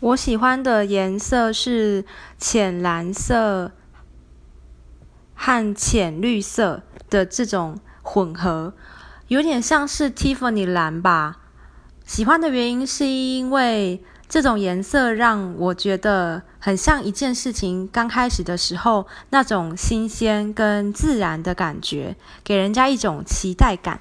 我喜欢的颜色是浅蓝色。和浅绿色的这种混合，有点像是 Tiffany 蓝吧，喜欢的原因是因为这种颜色让我觉得很像一件事情刚开始的时候那种新鲜跟自然的感觉，给人家一种期待感。